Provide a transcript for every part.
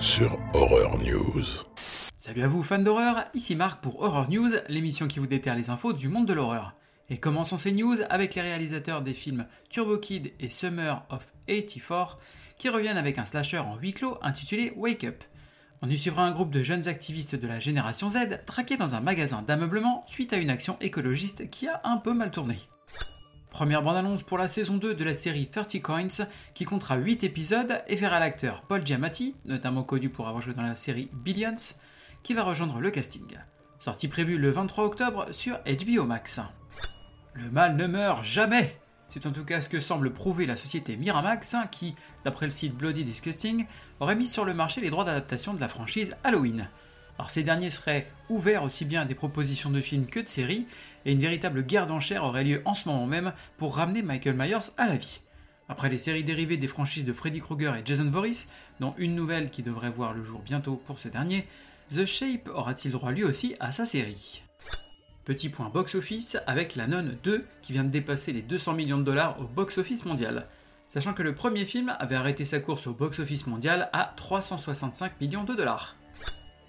Sur Horror News. Salut à vous fans d'horreur, ici Marc pour Horror News, l'émission qui vous déterre les infos du monde de l'horreur. Et commençons ces news avec les réalisateurs des films Turbo Kid et Summer of 84 qui reviennent avec un slasher en huis clos intitulé Wake Up. On y suivra un groupe de jeunes activistes de la génération Z traqués dans un magasin d'ameublement suite à une action écologiste qui a un peu mal tourné. Première bande-annonce pour la saison 2 de la série 30 Coins, qui comptera 8 épisodes et verra l'acteur Paul Giamatti, notamment connu pour avoir joué dans la série Billions, qui va rejoindre le casting. Sortie prévue le 23 octobre sur HBO Max. Le mal ne meurt jamais C'est en tout cas ce que semble prouver la société Miramax, qui, d'après le site Bloody Disgusting, aurait mis sur le marché les droits d'adaptation de la franchise Halloween. Alors ces derniers seraient ouverts aussi bien à des propositions de films que de séries, et une véritable guerre d'enchères aurait lieu en ce moment même pour ramener Michael Myers à la vie. Après les séries dérivées des franchises de Freddy Krueger et Jason Voorhees, dont une nouvelle qui devrait voir le jour bientôt pour ce dernier, The Shape aura-t-il droit lui aussi à sa série? Petit point box-office avec La Nonne 2 qui vient de dépasser les 200 millions de dollars au box-office mondial, sachant que le premier film avait arrêté sa course au box-office mondial à 365 millions de dollars.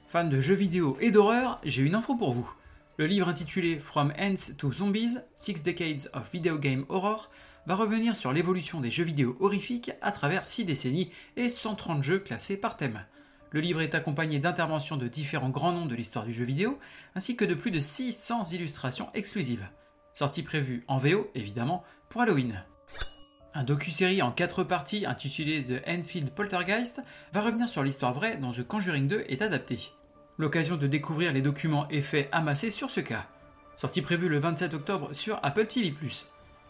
Fan de jeux vidéo et d'horreur, j'ai une info pour vous. Le livre intitulé From Ants to Zombies, Six Decades of Video Game Horror va revenir sur l'évolution des jeux vidéo horrifiques à travers 6 décennies et 130 jeux classés par thème. Le livre est accompagné d'interventions de différents grands noms de l'histoire du jeu vidéo, ainsi que de plus de 600 illustrations exclusives. Sortie prévue en VO, évidemment, pour Halloween. Un docu-série en 4 parties intitulé The Enfield Poltergeist va revenir sur l'histoire vraie dont The Conjuring 2 est adapté l'occasion de découvrir les documents et faits amassés sur ce cas. Sortie prévue le 27 octobre sur Apple TV+.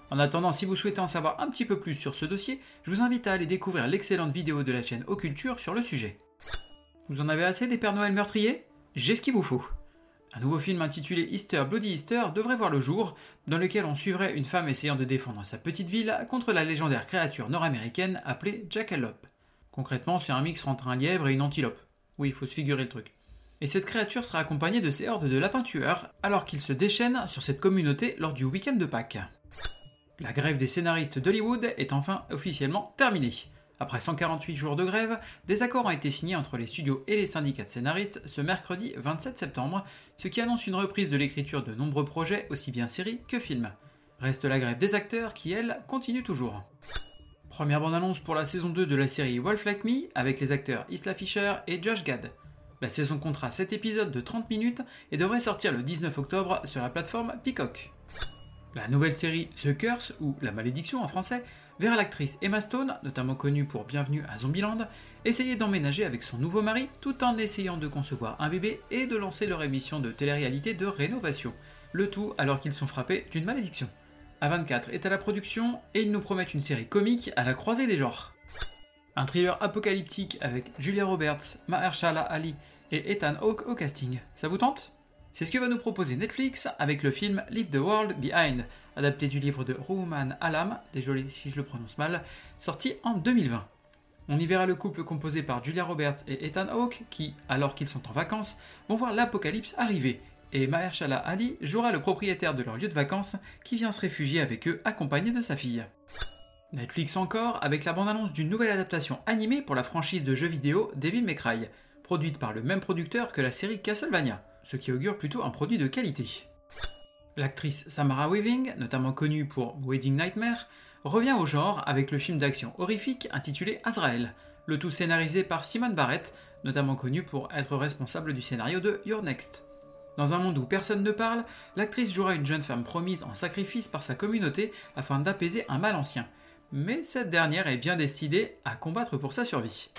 En attendant, si vous souhaitez en savoir un petit peu plus sur ce dossier, je vous invite à aller découvrir l'excellente vidéo de la chaîne Occulture sur le sujet. Vous en avez assez des Pères Noël meurtriers? J'ai ce qu'il vous faut. Un nouveau film intitulé Easter Bloody Easter devrait voir le jour, dans lequel on suivrait une femme essayant de défendre sa petite ville contre la légendaire créature nord-américaine appelée Jackalope. Concrètement, c'est un mix entre un lièvre et une antilope. Oui, il faut se figurer le truc et cette créature sera accompagnée de ses hordes de lapins tueurs alors qu'ils se déchaînent sur cette communauté lors du week-end de Pâques. La grève des scénaristes d'Hollywood est enfin officiellement terminée. Après 148 jours de grève, des accords ont été signés entre les studios et les syndicats de scénaristes ce mercredi 27 septembre, ce qui annonce une reprise de l'écriture de nombreux projets, aussi bien séries que films. Reste la grève des acteurs qui, elle, continue toujours. Première bande-annonce pour la saison 2 de la série Wolf Like Me avec les acteurs Isla Fisher et Josh Gad. La saison comptera 7 épisodes de 30 minutes et devrait sortir le 19 octobre sur la plateforme Peacock. La nouvelle série The Curse, ou La Malédiction en français, verra l'actrice Emma Stone, notamment connue pour Bienvenue à Zombieland, essayer d'emménager avec son nouveau mari tout en essayant de concevoir un bébé et de lancer leur émission de télé-réalité de rénovation. Le tout alors qu'ils sont frappés d'une malédiction. A24 est à la production et ils nous promettent une série comique à la croisée des genres. Un thriller apocalyptique avec Julia Roberts, Mahershala Ali et Ethan Hawke au casting. Ça vous tente? C'est ce que va nous proposer Netflix avec le film Leave the World Behind, adapté du livre de Ruman Alam, désolé si je le prononce mal, sorti en 2020. On y verra le couple composé par Julia Roberts et Ethan Hawke qui, alors qu'ils sont en vacances, vont voir l'apocalypse arriver. Et Mahershala Ali jouera le propriétaire de leur lieu de vacances qui vient se réfugier avec eux accompagné de sa fille. Netflix encore avec la bande-annonce d'une nouvelle adaptation animée pour la franchise de jeux vidéo Devil May Cry, produite par le même producteur que la série Castlevania, ce qui augure plutôt un produit de qualité. L'actrice Samara Weaving, notamment connue pour Wedding Nightmare, revient au genre avec le film d'action horrifique intitulé Azrael, le tout scénarisé par Simon Barrett, notamment connu pour être responsable du scénario de Your Next. Dans un monde où personne ne parle, l'actrice jouera une jeune femme promise en sacrifice par sa communauté afin d'apaiser un mal ancien, mais cette dernière est bien décidée à combattre pour sa survie.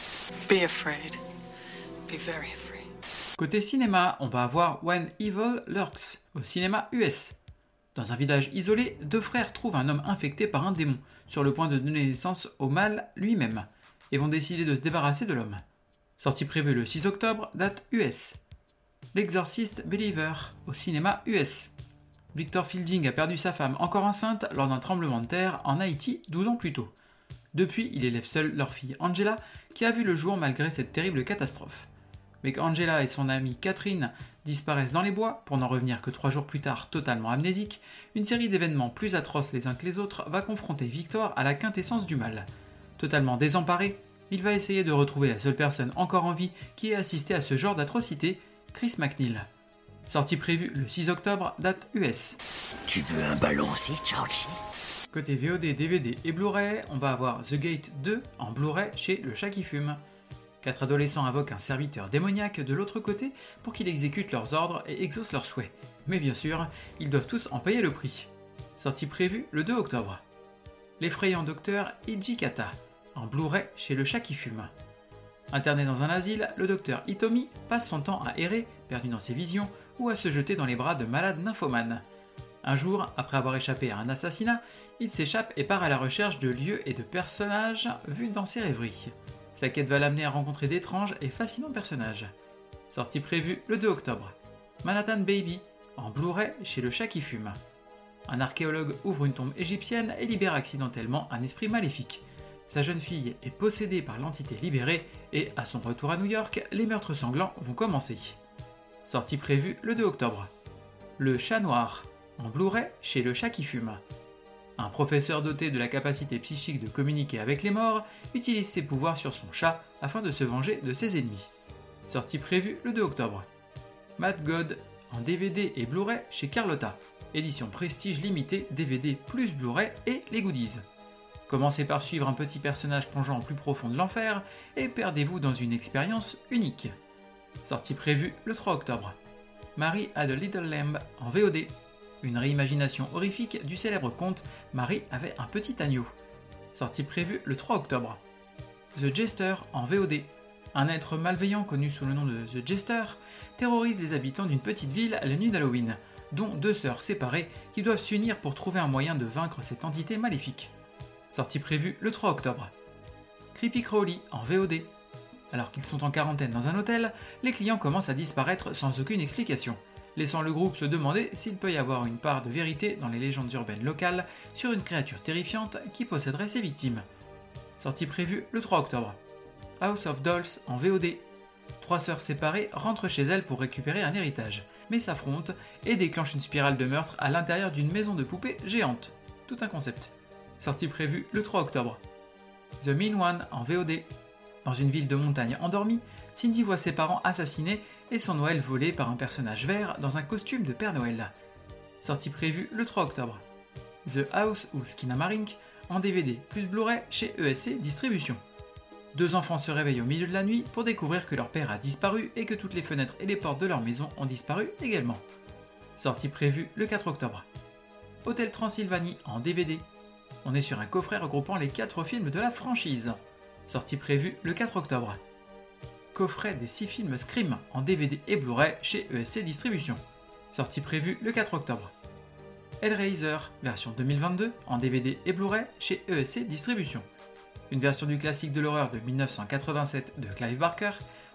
Côté cinéma, on va avoir When Evil Lurks au cinéma US. Dans un village isolé, deux frères trouvent un homme infecté par un démon, sur le point de donner naissance au mal lui-même, et vont décider de se débarrasser de l'homme. Sortie prévue le 6 octobre, date US. L'Exorciste Believer au cinéma US. Victor Fielding a perdu sa femme encore enceinte lors d'un tremblement de terre en Haïti 12 ans plus tôt. Depuis, il élève seul leur fille Angela, qui a vu le jour malgré cette terrible catastrophe. Mais qu'Angela et son amie Catherine disparaissent dans les bois, pour n'en revenir que trois jours plus tard totalement amnésique, une série d'événements plus atroces les uns que les autres va confronter Victor à la quintessence du mal. Totalement désemparé, Il va essayer de retrouver la seule personne encore en vie qui ait assisté à ce genre d'atrocité, Chris McNeil. Sortie prévue le 6 octobre, date US. Tu veux un ballon aussi, Georgie Côté VOD, DVD et Blu-ray, on va avoir The Gate 2 en Blu-ray chez Le Chat qui fume. Quatre adolescents invoquent un serviteur démoniaque de l'autre côté pour qu'il exécute leurs ordres et exauce leurs souhaits. Mais bien sûr, ils doivent tous en payer le prix. Sortie prévue le 2 octobre. L'effrayant docteur Ijikata, en Blu-ray chez Le Chat qui fume. Interné dans un asile, le docteur Itomi passe son temps à errer, perdu dans ses visions, ou à se jeter dans les bras de malades nymphomanes. Un jour, après avoir échappé à un assassinat, il s'échappe et part à la recherche de lieux et de personnages vus dans ses rêveries. Sa quête va l'amener à rencontrer d'étranges et fascinants personnages. Sortie prévue le 2 octobre. Manhattan Baby, en Blu-ray chez Le Chat qui fume. Un archéologue ouvre une tombe égyptienne et libère accidentellement un esprit maléfique. Sa jeune fille est possédée par l'entité libérée et, à son retour à New York, les meurtres sanglants vont commencer. Sortie prévue le 2 octobre. Le Chat Noir, en Blu-ray chez Le Chat qui fume. Un professeur doté de la capacité psychique de communiquer avec les morts utilise ses pouvoirs sur son chat afin de se venger de ses ennemis. Sortie prévue le 2 octobre. Mad God, en DVD et Blu-ray chez Carlotta. Édition prestige limitée DVD plus Blu-ray et les goodies. Commencez par suivre un petit personnage plongeant en plus profond de l'enfer et perdez-vous dans une expérience unique. Sortie prévue le 3 octobre. Marie had a Little Lamb en VOD. Une réimagination horrifique du célèbre conte Marie avait un petit agneau. Sortie prévue le 3 octobre. The Jester en VOD. Un être malveillant connu sous le nom de The Jester terrorise les habitants d'une petite ville la nuit d'Halloween, dont deux sœurs séparées qui doivent s'unir pour trouver un moyen de vaincre cette entité maléfique. Sortie prévue le 3 octobre. Creepy Crawly en VOD. Alors qu'ils sont en quarantaine dans un hôtel, les clients commencent à disparaître sans aucune explication, laissant le groupe se demander s'il peut y avoir une part de vérité dans les légendes urbaines locales sur une créature terrifiante qui posséderait ses victimes. Sortie prévue le 3 octobre. House of Dolls en VOD. Trois sœurs séparées rentrent chez elles pour récupérer un héritage, mais s'affrontent et déclenchent une spirale de meurtre à l'intérieur d'une maison de poupées géante. Tout un concept. Sortie prévue le 3 octobre. The Mean One en VOD. Dans une ville de montagne endormie, Cindy voit ses parents assassinés et son Noël volé par un personnage vert dans un costume de Père Noël. Sortie prévue le 3 octobre. The House ou Skinamarink en DVD plus Blu-ray chez ESC Distribution. Deux enfants se réveillent au milieu de la nuit pour découvrir que leur père a disparu et que toutes les fenêtres et les portes de leur maison ont disparu également. Sortie prévue le 4 octobre. Hôtel Transylvanie en DVD. On est sur un coffret regroupant les 4 films de la franchise. Sortie prévue le 4 octobre. Coffret des 6 films Scream en DVD et Blu-ray chez ESC Distribution. Sortie prévue le 4 octobre. Hellraiser, version 2022, en DVD et Blu-ray chez ESC Distribution. Une version du classique de l'horreur de 1987 de Clive Barker,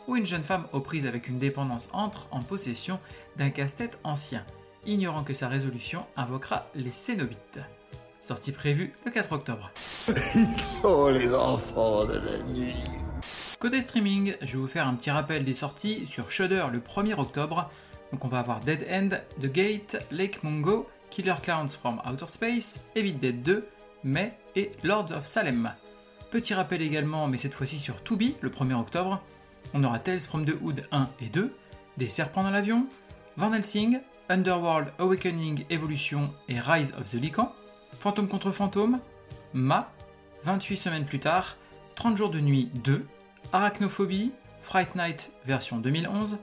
où une jeune femme aux prises avec une dépendance entre en possession d'un casse-tête ancien, ignorant que sa résolution invoquera les Cénobites. Sortie prévue le 4 octobre. Ils sont les enfants de la nuit. Côté streaming, je vais vous faire un petit rappel des sorties sur Shudder le 1er octobre. Donc on va avoir Dead End, The Gate, Lake Mungo, Killer Clowns from Outer Space, Evil Dead 2, May et Lords of Salem. Petit rappel également, mais cette fois-ci sur Tubi le 1er octobre. On aura Tales from the Hood 1 et 2, Des Serpents dans l'avion, Van Helsing, Underworld Awakening Evolution et Rise of the Lycan, Fantôme contre Fantôme, Ma, 28 semaines plus tard, 30 jours de nuit 2, Arachnophobie, Fright Night version 2011,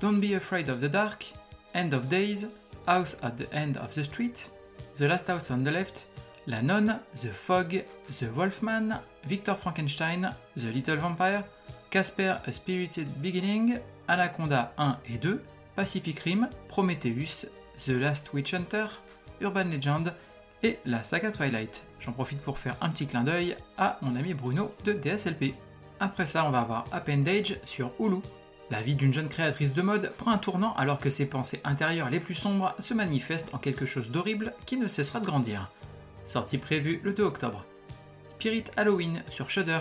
Don't Be Afraid of the Dark, End of Days, House at the End of the Street, The Last House on the Left, La Nonne, The Fog, The Wolfman, Victor Frankenstein, The Little Vampire, Casper A Spirited Beginning, Anaconda 1 et 2, Pacific Rim, Prometheus, The Last Witch Hunter, Urban Legend et la saga Twilight. J'en profite pour faire un petit clin d'œil à mon ami Bruno de DSLP. Après ça, on va avoir Appendage sur Hulu. La vie d'une jeune créatrice de mode prend un tournant alors que ses pensées intérieures les plus sombres se manifestent en quelque chose d'horrible qui ne cessera de grandir. Sortie prévue le 2 octobre. Spirit Halloween sur Shudder.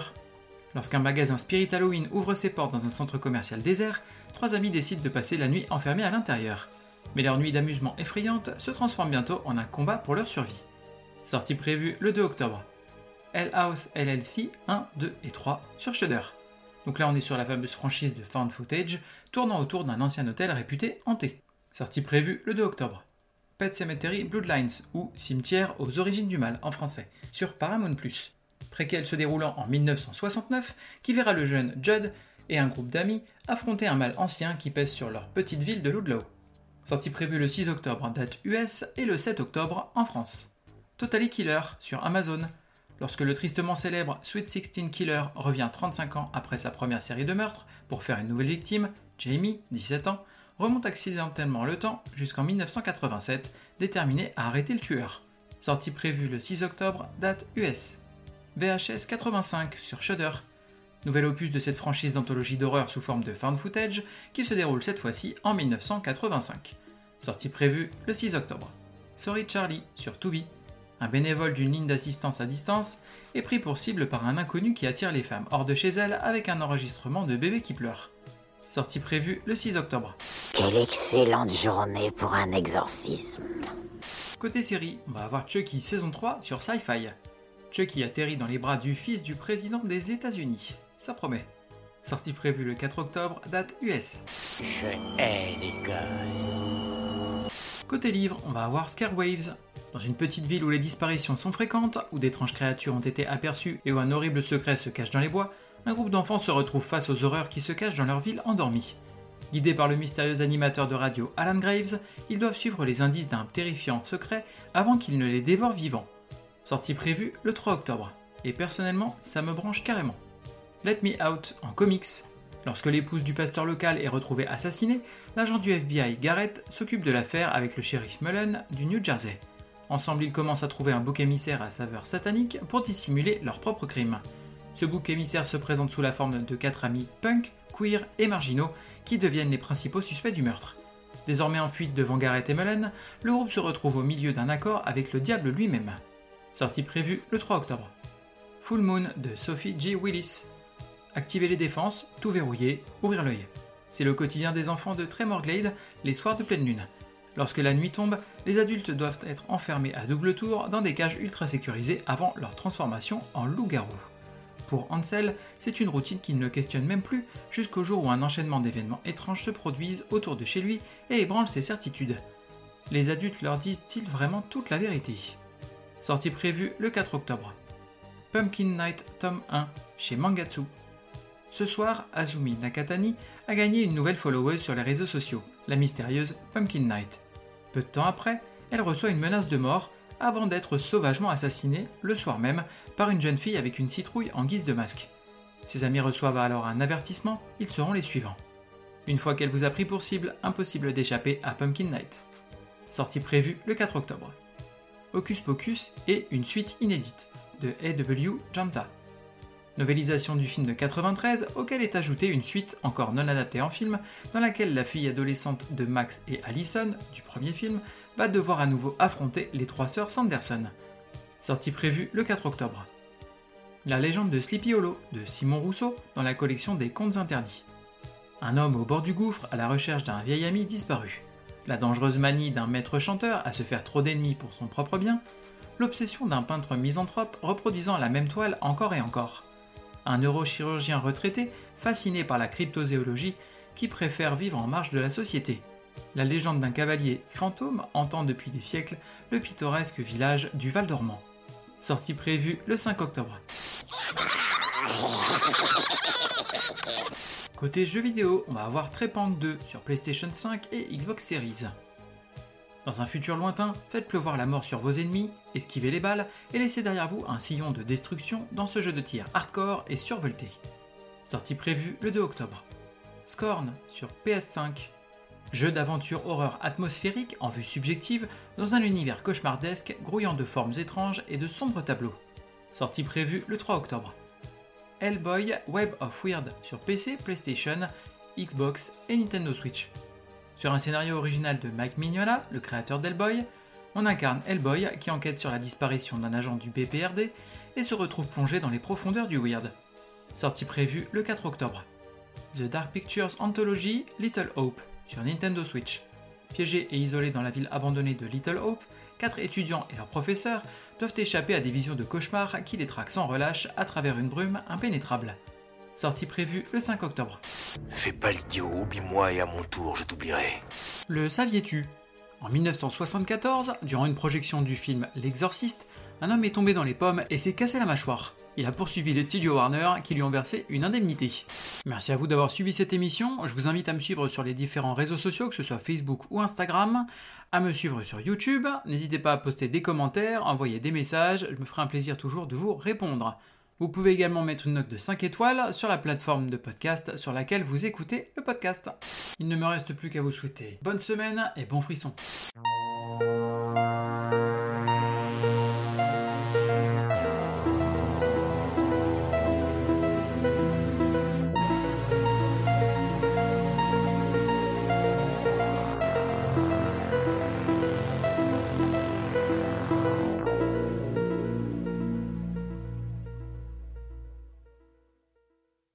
Lorsqu'un magasin Spirit Halloween ouvre ses portes dans un centre commercial désert, trois amis décident de passer la nuit enfermés à l'intérieur. Mais leur nuit d'amusement effrayante se transforme bientôt en un combat pour leur survie. Sortie prévue le 2 octobre. Hell House LLC 1, 2 et 3 sur Shudder. Donc là, on est sur la fameuse franchise de Found Footage, tournant autour d'un ancien hôtel réputé hanté. Sortie prévue le 2 octobre. Pet Cemetery Bloodlines, ou Cimetière aux origines du mal en français, sur Paramount+. Préquel se déroulant en 1969, qui verra le jeune Judd et un groupe d'amis affronter un mal ancien qui pèse sur leur petite ville de Ludlow. Sortie prévue le 6 octobre date US et le 7 octobre en France. Totally Killer sur Amazon, Lorsque le tristement célèbre Sweet Sixteen Killer revient 35 ans après sa première série de meurtres pour faire une nouvelle victime, Jamie, 17 ans, remonte accidentellement le temps jusqu'en 1987, déterminé à arrêter le tueur. Sortie prévue le 6 octobre, date US. VHS 85 sur Shudder. Nouvel opus de cette franchise d'anthologie d'horreur sous forme de found footage qui se déroule cette fois-ci en 1985. Sortie prévue le 6 octobre. Sorry Charlie sur Tubi un bénévole d'une ligne d'assistance à distance, est pris pour cible par un inconnu qui attire les femmes hors de chez elles avec un enregistrement de bébé qui pleure. Sortie prévue le 6 octobre. Quelle excellente journée pour un exorcisme. Côté série, on va avoir Chucky saison 3 sur Sci-Fi. Chucky atterrit dans les bras du fils du président des États-Unis. Ça promet. Sortie prévue le 4 octobre, date US. Je hais les gosses. Côté livre, on va avoir Scarewaves, dans une petite ville où les disparitions sont fréquentes, où d'étranges créatures ont été aperçues et où un horrible secret se cache dans les bois, un groupe d'enfants se retrouve face aux horreurs qui se cachent dans leur ville endormie. Guidés par le mystérieux animateur de radio Alan Graves, ils doivent suivre les indices d'un terrifiant secret avant qu'il ne les dévore vivants. Sortie prévue le 3 octobre. Et personnellement, ça me branche carrément. Let Me Out en comics. Lorsque l'épouse du pasteur local est retrouvée assassinée, l'agent du FBI Garrett s'occupe de l'affaire avec le shérif Mullen du New Jersey. Ensemble, ils commencent à trouver un bouc émissaire à saveur satanique pour dissimuler leurs propres crimes. Ce bouc émissaire se présente sous la forme de quatre amis punk, queer et marginaux qui deviennent les principaux suspects du meurtre. Désormais en fuite devant Garrett et Mullen, le groupe se retrouve au milieu d'un accord avec le diable lui-même. Sortie prévue le 3 octobre. Full Moon de Sophie G. Willis. Activer les défenses, tout verrouiller, ouvrir l'œil. C'est le quotidien des enfants de Tremor Glade les soirs de pleine lune. Lorsque la nuit tombe, les adultes doivent être enfermés à double tour dans des cages ultra sécurisées avant leur transformation en loup-garou. Pour Ansel, c'est une routine qu'il ne questionne même plus jusqu'au jour où un enchaînement d'événements étranges se produisent autour de chez lui et ébranle ses certitudes. Les adultes leur disent-ils vraiment toute la vérité? Sortie prévue le 4 octobre. Pumpkin Night tome 1 chez Mangatsu. Ce soir, Azumi Nakatani a gagné une nouvelle followeuse sur les réseaux sociaux, la mystérieuse Pumpkin Night. Peu de temps après, elle reçoit une menace de mort avant d'être sauvagement assassinée le soir même par une jeune fille avec une citrouille en guise de masque. Ses amis reçoivent alors un avertissement, ils seront les suivants. Une fois qu'elle vous a pris pour cible, impossible d'échapper à Pumpkin Night. Sortie prévue le 4 octobre. Hocus Pocus et une suite inédite de A.W. Janta novélisation du film de 93 auquel est ajoutée une suite encore non adaptée en film dans laquelle la fille adolescente de Max et Allison du premier film va devoir à nouveau affronter les trois sœurs Sanderson. Sortie prévue le 4 octobre. La légende de Sleepy Hollow de Simon Rousseau dans la collection des contes interdits. Un homme au bord du gouffre à la recherche d'un vieil ami disparu. La dangereuse manie d'un maître chanteur à se faire trop d'ennemis pour son propre bien. L'obsession d'un peintre misanthrope reproduisant la même toile encore et encore un neurochirurgien retraité fasciné par la cryptozoologie qui préfère vivre en marge de la société. La légende d'un cavalier fantôme entend depuis des siècles le pittoresque village du Val d'Ormont. Sortie prévue le 5 octobre. Côté jeux vidéo, on va avoir Trepang 2 sur PlayStation 5 et Xbox Series. Dans un futur lointain, faites pleuvoir la mort sur vos ennemis, esquivez les balles et laissez derrière vous un sillon de destruction dans ce jeu de tir hardcore et survolté. Sortie prévue le 2 octobre. Scorn sur PS5. Jeu d'aventure horreur atmosphérique en vue subjective dans un univers cauchemardesque grouillant de formes étranges et de sombres tableaux. Sortie prévue le 3 octobre. Hellboy Web of Weird sur PC, PlayStation, Xbox et Nintendo Switch. Sur un scénario original de Mike Mignola, le créateur d'Hellboy, on incarne Hellboy qui enquête sur la disparition d'un agent du BPRD et se retrouve plongé dans les profondeurs du Weird. Sortie prévue le 4 octobre. The Dark Pictures Anthology Little Hope sur Nintendo Switch. Piégé et isolé dans la ville abandonnée de Little Hope, quatre étudiants et leurs professeurs doivent échapper à des visions de cauchemars qui les traquent sans relâche à travers une brume impénétrable. Sortie prévue le 5 octobre. Fais pas l'idiot, oublie-moi et à mon tour je t'oublierai. Le saviez-tu? En 1974, durant une projection du film L'Exorciste, un homme est tombé dans les pommes et s'est cassé la mâchoire. Il a poursuivi les studios Warner qui lui ont versé une indemnité. Merci à vous d'avoir suivi cette émission. Je vous invite à me suivre sur les différents réseaux sociaux, que ce soit Facebook ou Instagram, à me suivre sur YouTube. N'hésitez pas à poster des commentaires, envoyer des messages, je me ferai un plaisir toujours de vous répondre. Vous pouvez également mettre une note de 5 étoiles sur la plateforme de podcast sur laquelle vous écoutez le podcast. Il ne me reste plus qu'à vous souhaiter bonne semaine et bon frisson.